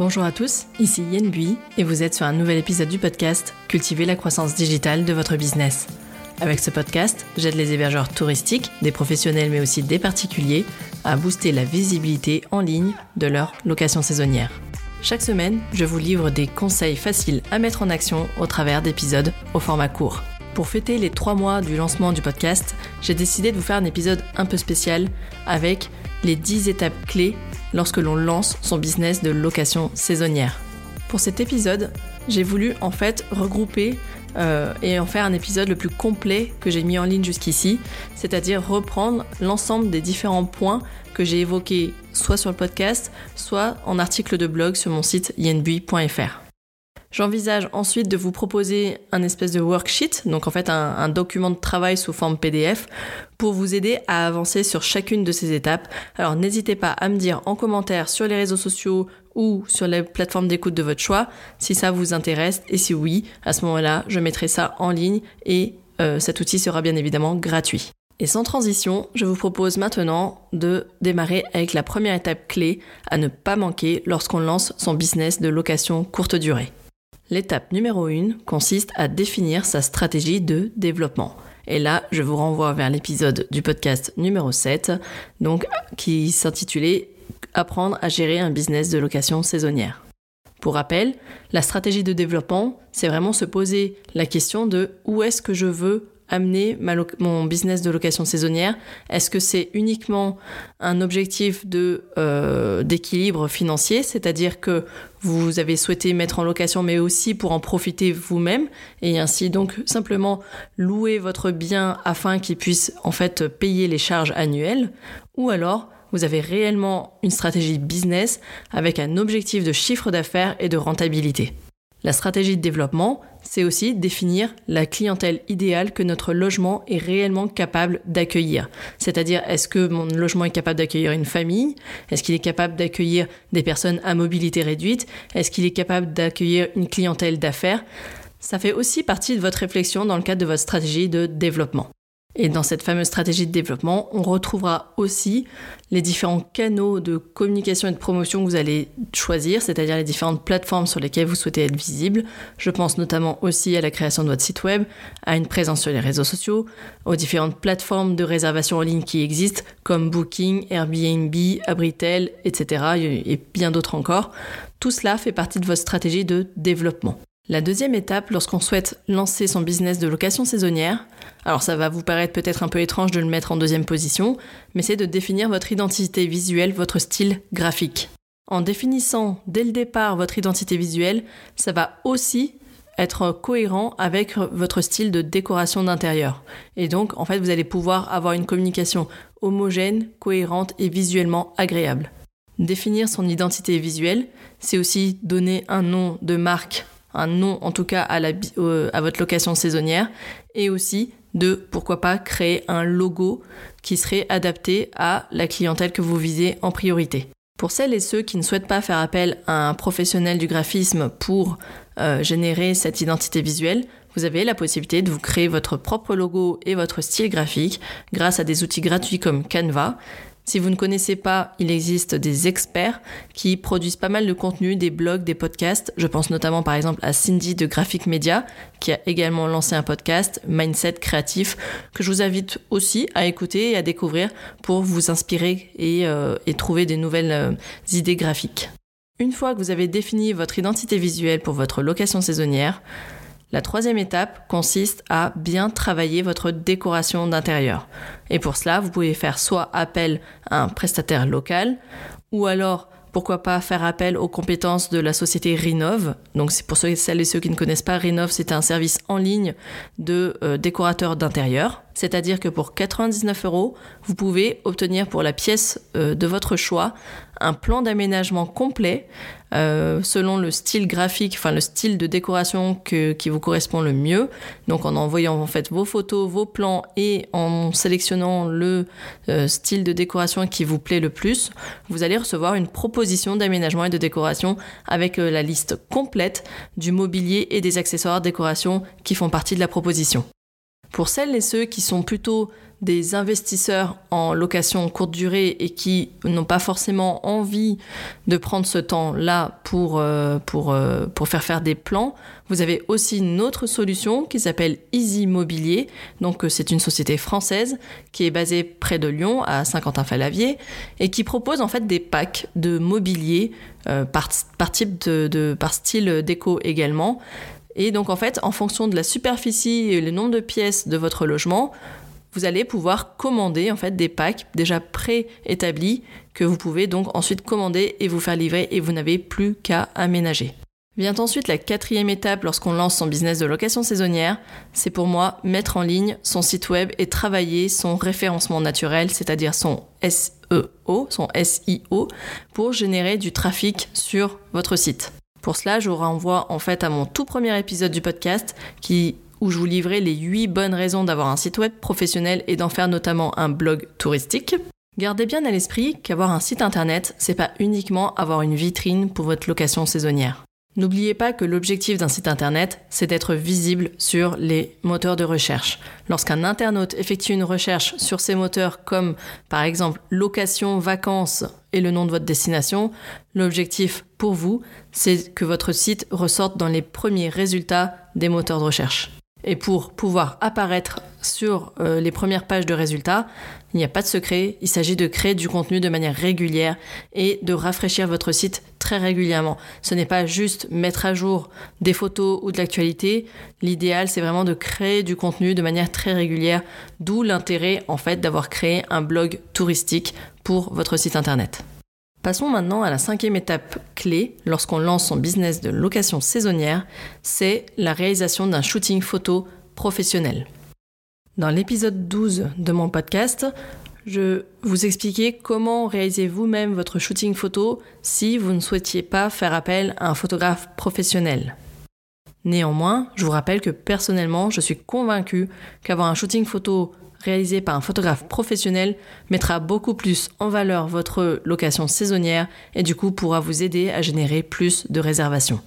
Bonjour à tous, ici Yen Bui et vous êtes sur un nouvel épisode du podcast Cultiver la croissance digitale de votre business. Avec ce podcast, j'aide les hébergeurs touristiques, des professionnels mais aussi des particuliers, à booster la visibilité en ligne de leur location saisonnière. Chaque semaine, je vous livre des conseils faciles à mettre en action au travers d'épisodes au format court. Pour fêter les trois mois du lancement du podcast, j'ai décidé de vous faire un épisode un peu spécial avec les 10 étapes clés lorsque l'on lance son business de location saisonnière. Pour cet épisode, j'ai voulu en fait regrouper euh, et en faire un épisode le plus complet que j'ai mis en ligne jusqu'ici, c'est-à-dire reprendre l'ensemble des différents points que j'ai évoqués soit sur le podcast, soit en article de blog sur mon site yenbui.fr. J'envisage ensuite de vous proposer un espèce de worksheet, donc en fait un, document de travail sous forme PDF, pour vous aider à avancer sur chacune de ces étapes. Alors n'hésitez pas à me dire en commentaire sur les réseaux sociaux ou sur les plateformes d'écoute de votre choix si ça vous intéresse et si oui, à ce moment-là, je mettrai ça en ligne et euh, cet outil sera bien évidemment gratuit. Et sans transition, je vous propose maintenant de démarrer avec la première étape clé à ne pas manquer lorsqu'on lance son business de location courte durée. L'étape numéro 1 consiste à définir sa stratégie de développement. Et là, je vous renvoie vers l'épisode du podcast numéro 7, donc qui s'intitulait Apprendre à gérer un business de location saisonnière. Pour rappel, la stratégie de développement, c'est vraiment se poser la question de où est-ce que je veux amener mon business de location saisonnière? Est-ce que c'est uniquement un objectif euh, d'équilibre financier, c'est-à-dire que vous avez souhaité mettre en location, mais aussi pour en profiter vous-même et ainsi donc simplement louer votre bien afin qu'il puisse en fait payer les charges annuelles, ou alors vous avez réellement une stratégie business avec un objectif de chiffre d'affaires et de rentabilité? La stratégie de développement, c'est aussi définir la clientèle idéale que notre logement est réellement capable d'accueillir. C'est-à-dire, est-ce que mon logement est capable d'accueillir une famille? Est-ce qu'il est capable d'accueillir des personnes à mobilité réduite? Est-ce qu'il est capable d'accueillir une clientèle d'affaires? Ça fait aussi partie de votre réflexion dans le cadre de votre stratégie de développement. Et dans cette fameuse stratégie de développement, on retrouvera aussi les différents canaux de communication et de promotion que vous allez choisir, c'est-à-dire les différentes plateformes sur lesquelles vous souhaitez être visible. Je pense notamment aussi à la création de votre site web, à une présence sur les réseaux sociaux, aux différentes plateformes de réservation en ligne qui existent, comme Booking, Airbnb, Abritel, etc., et bien d'autres encore. Tout cela fait partie de votre stratégie de développement. La deuxième étape, lorsqu'on souhaite lancer son business de location saisonnière, alors ça va vous paraître peut-être un peu étrange de le mettre en deuxième position, mais c'est de définir votre identité visuelle, votre style graphique. En définissant dès le départ votre identité visuelle, ça va aussi être cohérent avec votre style de décoration d'intérieur. Et donc, en fait, vous allez pouvoir avoir une communication homogène, cohérente et visuellement agréable. Définir son identité visuelle, c'est aussi donner un nom de marque un nom en tout cas à, la, à votre location saisonnière, et aussi de, pourquoi pas, créer un logo qui serait adapté à la clientèle que vous visez en priorité. Pour celles et ceux qui ne souhaitent pas faire appel à un professionnel du graphisme pour euh, générer cette identité visuelle, vous avez la possibilité de vous créer votre propre logo et votre style graphique grâce à des outils gratuits comme Canva si vous ne connaissez pas, il existe des experts qui produisent pas mal de contenu, des blogs, des podcasts. Je pense notamment par exemple à Cindy de Graphic Media qui a également lancé un podcast, Mindset Créatif, que je vous invite aussi à écouter et à découvrir pour vous inspirer et, euh, trouver des nouvelles euh, idées graphiques. Une fois que vous avez défini votre identité visuelle pour votre location saisonnière, la troisième étape consiste à bien travailler votre décoration d'intérieur. Et pour cela, vous pouvez faire soit appel à un prestataire local, ou alors pourquoi pas faire appel aux compétences de la société Rinov. Donc pour celles et ceux qui ne connaissent pas Rinov, c'est un service en ligne de euh, décorateur d'intérieur. C'est-à-dire que pour 99 euros, vous pouvez obtenir pour la pièce euh, de votre choix un plan d'aménagement complet euh, selon le style graphique, enfin le style de décoration qui vous correspond le mieux. Donc en envoyant en fait vos photos, vos plans et en sélectionnant le euh, style de décoration qui vous plaît le plus, vous allez recevoir une proposition d'aménagement et de décoration avec euh, la liste complète du mobilier et des accessoires décoration qui font partie de la proposition. Pour celles et ceux qui sont plutôt des investisseurs en location courte durée et qui n'ont pas forcément envie de prendre ce temps-là pour, euh, pour, euh, pour faire faire des plans, vous avez aussi une autre solution qui s'appelle Easy Mobilier. Donc c'est une société française qui est basée près de Lyon, à Saint-Quentin-Falavier, et qui propose en fait des packs de mobilier par, par, type de, par style déco également. Et donc en fait, en fonction de la superficie et le nombre de pièces de votre logement, vous allez pouvoir commander en fait des packs déjà préétablis que vous pouvez donc ensuite commander et vous faire livrer et vous n'avez plus qu'à aménager. Vient ensuite la quatrième étape lorsqu'on lance son business de location saisonnière, c'est pour moi mettre en ligne son site web et travailler son référencement naturel, c'est-à-dire son SEO, son SIO, pour générer du trafic sur votre site. Pour cela, je vous renvoie en fait à mon tout premier épisode du podcast qui où je vous livrais les 8 bonnes raisons d'avoir un site web professionnel et d'en faire notamment un blog touristique. Gardez bien à l'esprit qu'avoir un site internet, c'est pas uniquement avoir une vitrine pour votre location saisonnière. N'oubliez pas que l'objectif d'un site internet, c'est d'être visible sur les moteurs de recherche. Lorsqu'un internaute effectue une recherche sur ces moteurs comme par exemple location, vacances et le nom de votre destination, l'objectif pour vous, c'est que votre site ressorte dans les premiers résultats des moteurs de recherche. Et pour pouvoir apparaître sur euh, les premières pages de résultats, il n'y a pas de secret, il s'agit de créer du contenu de manière régulière et de rafraîchir votre site très régulièrement. Ce n'est pas juste mettre à jour des photos ou de l'actualité, l'idéal c'est vraiment de créer du contenu de manière très régulière, d'où l'intérêt en fait d'avoir créé un blog touristique pour votre site internet. Passons maintenant à la cinquième étape clé lorsqu'on lance son business de location saisonnière, c'est la réalisation d'un shooting photo professionnel. Dans l'épisode 12 de mon podcast, je vous expliquais comment réaliser vous-même votre shooting photo si vous ne souhaitiez pas faire appel à un photographe professionnel. Néanmoins, je vous rappelle que personnellement, je suis convaincue qu'avoir un shooting photo réalisé par un photographe professionnel mettra beaucoup plus en valeur votre location saisonnière et du coup pourra vous aider à générer plus de réservations.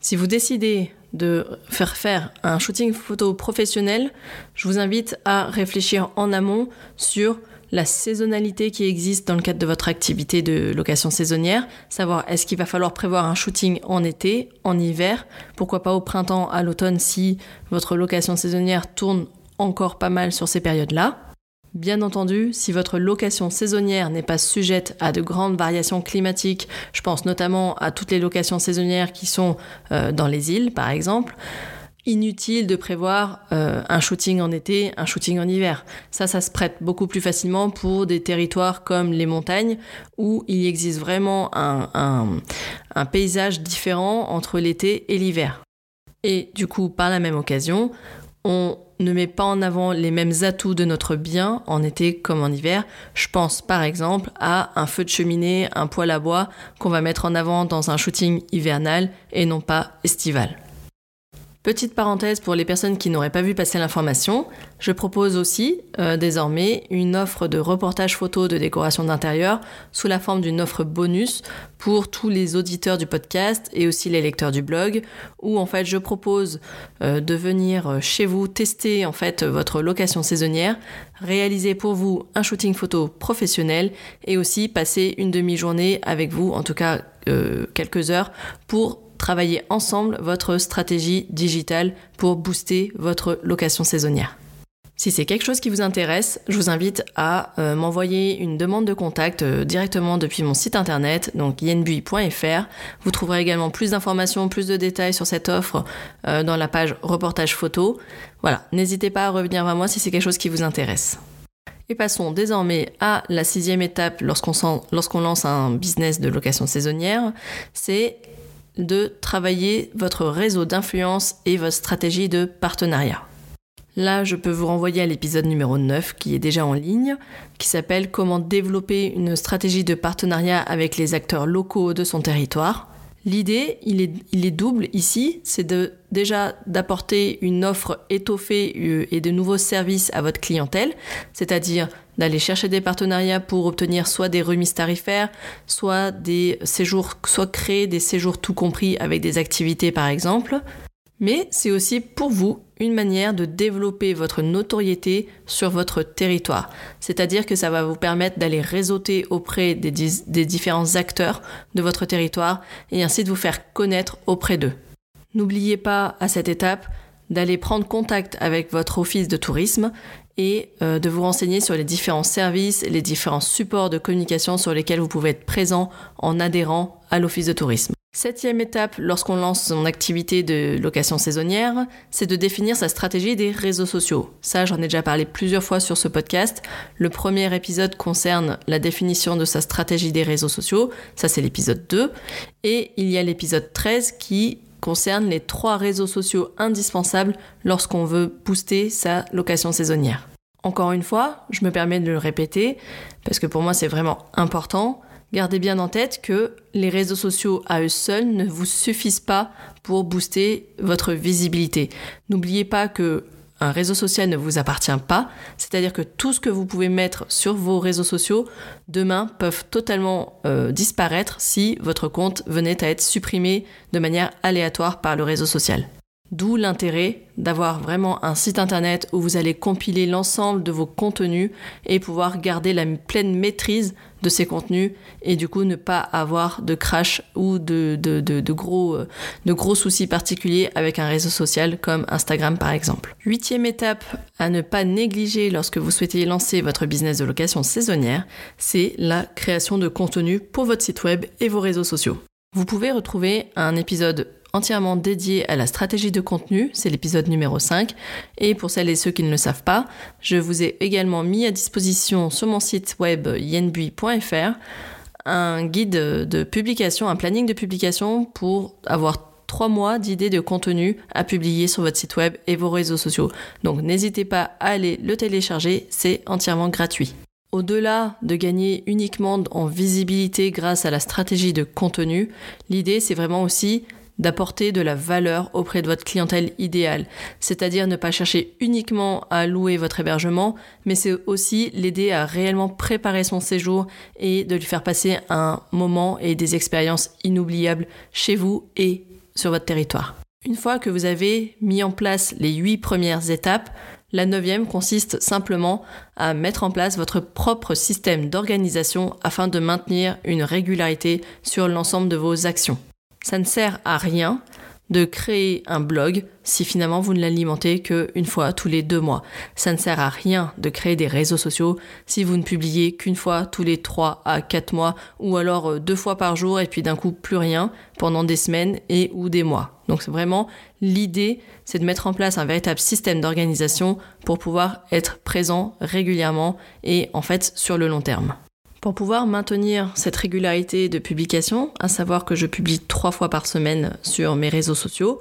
Si vous décidez de faire faire un shooting photo professionnel, je vous invite à réfléchir en amont sur la saisonnalité qui existe dans le cadre de votre activité de location saisonnière, savoir est-ce qu'il va falloir prévoir un shooting en été, en hiver, pourquoi pas au printemps, à l'automne si votre location saisonnière tourne encore pas mal sur ces périodes-là. Bien entendu, si votre location saisonnière n'est pas sujette à de grandes variations climatiques, je pense notamment à toutes les locations saisonnières qui sont euh, dans les îles par exemple, inutile de prévoir euh, un shooting en été, un shooting en hiver. Ça, ça se prête beaucoup plus facilement pour des territoires comme les montagnes où il existe vraiment un paysage différent entre l'été et l'hiver. Et du coup, par la même occasion, on ne met pas en avant les mêmes atouts de notre bien en été comme en hiver. Je pense par exemple à un feu de cheminée, un poêle à bois qu'on va mettre en avant dans un shooting hivernal et non pas estival. Petite parenthèse pour les personnes qui n'auraient pas vu passer l'information, je propose aussi euh, désormais une offre de reportage photo de décoration d'intérieur sous la forme d'une offre bonus pour tous les auditeurs du podcast et aussi les lecteurs du blog où en fait je propose euh, de venir chez vous tester en fait votre location saisonnière, réaliser pour vous un shooting photo professionnel et aussi passer une demi-journée avec vous, en tout cas euh, quelques heures pour travailler ensemble votre stratégie digitale pour booster votre location saisonnière. Si c'est quelque chose qui vous intéresse, je vous invite à euh, m'envoyer une demande de contact euh, directement depuis mon site internet, donc yenbui.fr. Vous trouverez également plus d'informations, plus de détails sur cette offre euh, dans la page reportage photo. Voilà, n'hésitez pas à revenir vers moi si c'est quelque chose qui vous intéresse. Et passons désormais à la sixième étape lorsqu'on lorsqu'on lance un business de location saisonnière, c'est de travailler votre réseau d'influence et votre stratégie de partenariat. Là, je peux vous renvoyer à l'épisode numéro 9 qui est déjà en ligne, qui s'appelle Comment développer une stratégie de partenariat avec les acteurs locaux de son territoire. L'idée, il est, double ici, c'est de déjà d'apporter une offre étoffée euh, et de nouveaux services à votre clientèle, c'est-à-dire d'aller chercher des partenariats pour obtenir soit des remises tarifaires, soit des séjours, soit créer des séjours tout compris avec des activités par exemple. Mais c'est aussi pour vous une manière de développer votre notoriété sur votre territoire. C'est-à-dire que ça va vous permettre d'aller réseauter auprès des, différents acteurs de votre territoire et ainsi de vous faire connaître auprès d'eux. N'oubliez pas à cette étape d'aller prendre contact avec votre office de tourisme et euh, de vous renseigner sur les différents services les différents supports de communication sur lesquels vous pouvez être présent en adhérant à l'office de tourisme. Septième étape lorsqu'on lance son activité de location saisonnière, c'est de définir sa stratégie des réseaux sociaux. Ça, j'en ai déjà parlé plusieurs fois sur ce podcast. Le premier épisode concerne la définition de sa stratégie des réseaux sociaux. Ça, c'est l'épisode 2. Et il y a l'épisode 13 qui concerne les trois réseaux sociaux indispensables lorsqu'on veut booster sa location saisonnière. Encore une fois, je me permets de le répéter parce que pour moi c'est vraiment important. Gardez bien en tête que les réseaux sociaux à eux seuls ne vous suffisent pas pour booster votre visibilité. N'oubliez pas que un réseau social ne vous appartient pas, c'est-à-dire que tout ce que vous pouvez mettre sur vos réseaux sociaux demain peuvent totalement euh, disparaître si votre compte venait à être supprimé de manière aléatoire par le réseau social. D'où l'intérêt d'avoir vraiment un site internet où vous allez compiler l'ensemble de vos contenus et pouvoir garder la pleine maîtrise de ces contenus et du coup ne pas avoir de crash ou de, gros, euh, de gros soucis particuliers avec un réseau social comme Instagram par exemple. Huitième étape à ne pas négliger lorsque vous souhaitez lancer votre business de location saisonnière, c'est la création de contenu pour votre site web et vos réseaux sociaux. Vous pouvez retrouver un épisode entièrement dédié à la stratégie de contenu, c'est l'épisode numéro 5. Et pour celles et ceux qui ne le savent pas, je vous ai également mis à disposition sur mon site web yenbui.fr un guide de publication, un planning de publication pour avoir trois mois d'idées de contenu à publier sur votre site web et vos réseaux sociaux. Donc n'hésitez pas à aller le télécharger, c'est entièrement gratuit. Au-delà de gagner uniquement en visibilité grâce à la stratégie de contenu, l'idée c'est vraiment aussi d'apporter de la valeur auprès de votre clientèle idéale. C'est-à-dire ne pas chercher uniquement à louer votre hébergement, mais c'est aussi l'aider à réellement préparer son séjour et de lui faire passer un moment et des expériences inoubliables chez vous et sur votre territoire. Une fois que vous avez mis en place les huit premières étapes, la neuvième consiste simplement à mettre en place votre propre système d'organisation afin de maintenir une régularité sur l'ensemble de vos actions. Ça ne sert à rien de créer un blog si finalement vous ne l'alimentez qu'une fois tous les deux mois. Ça ne sert à rien de créer des réseaux sociaux si vous ne publiez qu'une fois tous les trois à quatre mois ou alors euh, deux fois par jour et puis d'un coup plus rien pendant des semaines et ou des mois. Donc vraiment l'idée, c'est de mettre en place un véritable système d'organisation pour pouvoir être présent régulièrement et en fait sur le long terme. Pour pouvoir maintenir cette régularité de publication, à savoir que je publie trois fois par semaine sur mes réseaux sociaux,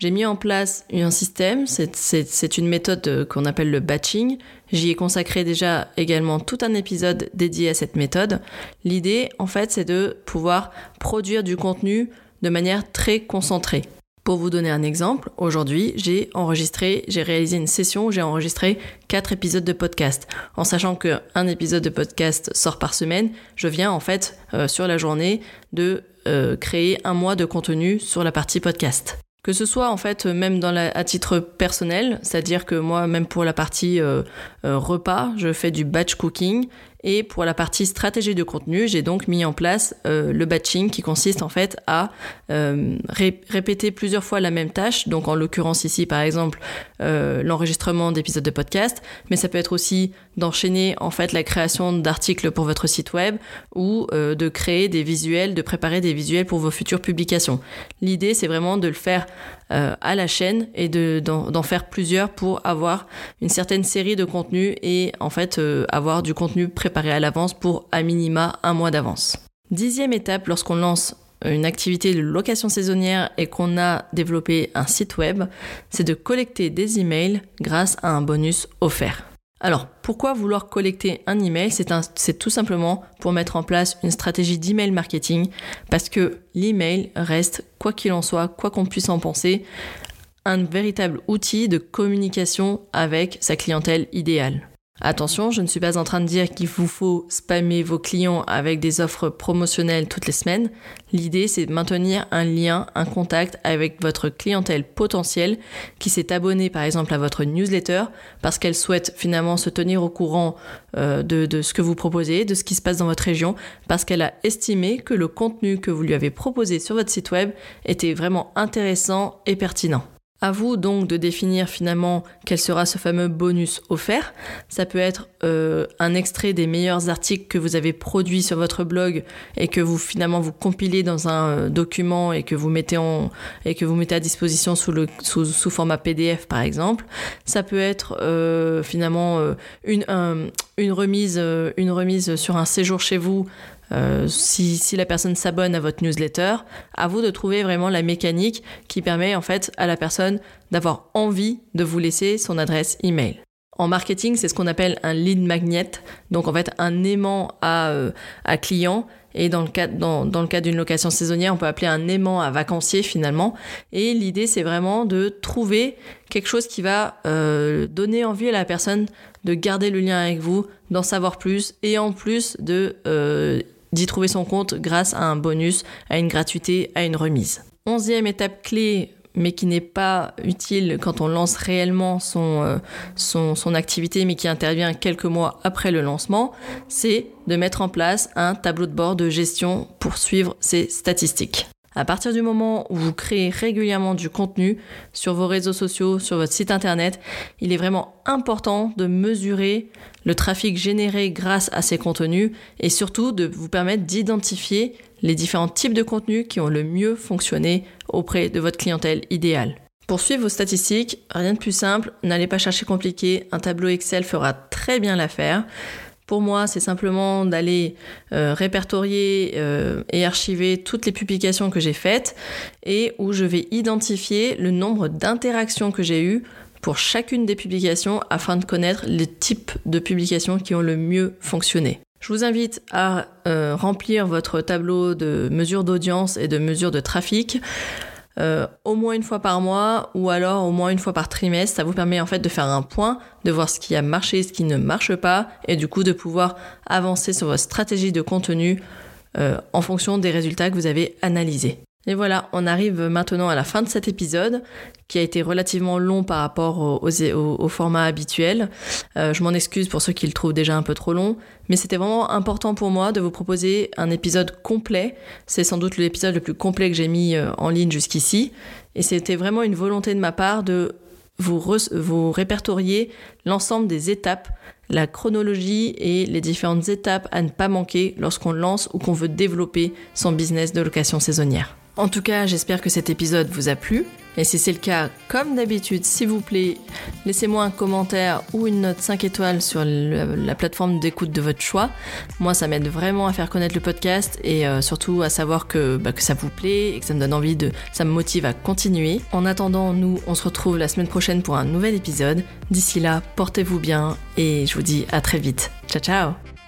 j'ai mis en place un système, c'est une méthode qu'on appelle le batching. J'y ai consacré déjà également tout un épisode dédié à cette méthode. L'idée, en fait, c'est de pouvoir produire du contenu de manière très concentrée. Pour vous donner un exemple, aujourd'hui, j'ai enregistré, j'ai réalisé une session où j'ai enregistré quatre épisodes de podcast. En sachant qu'un épisode de podcast sort par semaine, je viens en fait euh, sur la journée de euh, créer un mois de contenu sur la partie podcast. Que ce soit en fait même à titre personnel, c'est-à-dire que moi même pour la partie euh, repas, je fais du batch cooking et pour la partie stratégie de contenu, j'ai donc mis en place euh, le batching qui consiste en fait à euh, répéter plusieurs fois la même tâche. Donc en l'occurrence ici par exemple euh, l'enregistrement d'épisodes de podcast, mais ça peut être aussi d'enchaîner en fait la création d'articles pour votre site web ou de créer des visuels, de préparer des visuels pour vos futures publications. L'idée c'est vraiment de le faire à la chaîne et d'en faire plusieurs pour avoir une certaine série de contenus et en fait avoir du contenu préparé à l'avance pour à minima un mois d'avance. Dixième étape lorsqu'on lance une activité de location saisonnière et qu'on a développé un site web, c'est de collecter des emails grâce à un bonus offert. Alors, pourquoi vouloir collecter un email? C'est tout simplement pour mettre en place une stratégie d'email marketing parce que l'email reste, quoi qu'il en soit, quoi qu'on puisse en penser, un véritable outil de communication avec sa clientèle idéale. Attention, je ne suis pas en train de dire qu'il vous faut spammer vos clients avec des offres promotionnelles toutes les semaines. L'idée, c'est de maintenir un lien, un contact avec votre clientèle potentielle qui s'est abonnée par exemple à votre newsletter parce qu'elle souhaite finalement se tenir au courant euh, de, de ce que vous proposez, de ce qui se passe dans votre région, parce qu'elle a estimé que le contenu que vous lui avez proposé sur votre site web était vraiment intéressant et pertinent. À vous donc de définir finalement quel sera ce fameux bonus offert. Ça peut être euh, un extrait des meilleurs articles que vous avez produits sur votre blog et que vous finalement vous compilez dans un euh, document et que vous mettez en et que vous mettez à disposition sous le sous, sous format PDF par exemple. Ça peut être euh, finalement une une remise une remise sur un séjour chez vous euh, si, si, la personne s'abonne à votre newsletter, à vous de trouver vraiment la mécanique qui permet en fait à la personne d'avoir envie de vous laisser son adresse email. En marketing, c'est ce qu'on appelle un lead magnet, donc en fait un aimant à, euh, client. Et dans le cas, dans, dans le cas d'une location saisonnière, on peut appeler un aimant à vacancier finalement. Et l'idée, c'est vraiment de trouver quelque chose qui va euh, donner envie à la personne de garder le lien avec vous, d'en savoir plus, et en plus de euh, d'y trouver son compte grâce à un bonus, à une gratuité, à une remise. Onzième étape clé mais qui n'est pas utile quand on lance réellement son, euh, son, activité, mais qui intervient quelques mois après le lancement, c'est de mettre en place un tableau de bord de gestion pour suivre ses statistiques. À partir du moment où vous créez régulièrement du contenu sur vos réseaux sociaux, sur votre site internet, il est vraiment important de mesurer le trafic généré grâce à ces contenus et surtout de vous permettre d'identifier les différents types de contenus qui ont le mieux fonctionné auprès de votre clientèle idéale. Pour suivre vos statistiques, rien de plus simple, n'allez pas chercher compliqué, un tableau Excel fera très bien l'affaire. Pour moi, c'est simplement d'aller euh, répertorier euh, et archiver toutes les publications que j'ai faites et où je vais identifier le nombre d'interactions que j'ai eues pour chacune des publications afin de connaître les types de publications qui ont le mieux fonctionné. Je vous invite à euh, remplir votre tableau de mesures d'audience et de mesures de trafic euh, au moins une fois par mois ou alors au moins une fois par trimestre. Ça vous permet en fait de faire un point, de voir ce qui a marché, ce qui ne marche pas et du coup de pouvoir avancer sur votre stratégie de contenu euh, en fonction des résultats que vous avez analysés. Et voilà, on arrive maintenant à la fin de cet épisode qui a été relativement long par rapport au, format habituel. Euh, je m'en excuse pour ceux qui le trouvent déjà un peu trop long, mais c'était vraiment important pour moi de vous proposer un épisode complet. C'est sans doute l'épisode le plus complet que j'ai mis euh, en ligne jusqu'ici. Et c'était vraiment une volonté de ma part de vous répertorier l'ensemble des étapes, la chronologie et les différentes étapes à ne pas manquer lorsqu'on lance ou qu'on veut développer son business de location saisonnière. En tout cas, j'espère que cet épisode vous a plu. Et si c'est le cas, comme d'habitude, s'il vous plaît, laissez-moi un commentaire ou une note 5 étoiles sur la plateforme d'écoute de votre choix. Moi, ça m'aide vraiment à faire connaître le podcast et euh, surtout à savoir que, bah, que ça vous plaît et que ça me donne envie de... ça me motive à continuer. En attendant, nous, on se retrouve la semaine prochaine pour un nouvel épisode. D'ici là, portez-vous bien et je vous dis à très vite. Ciao ciao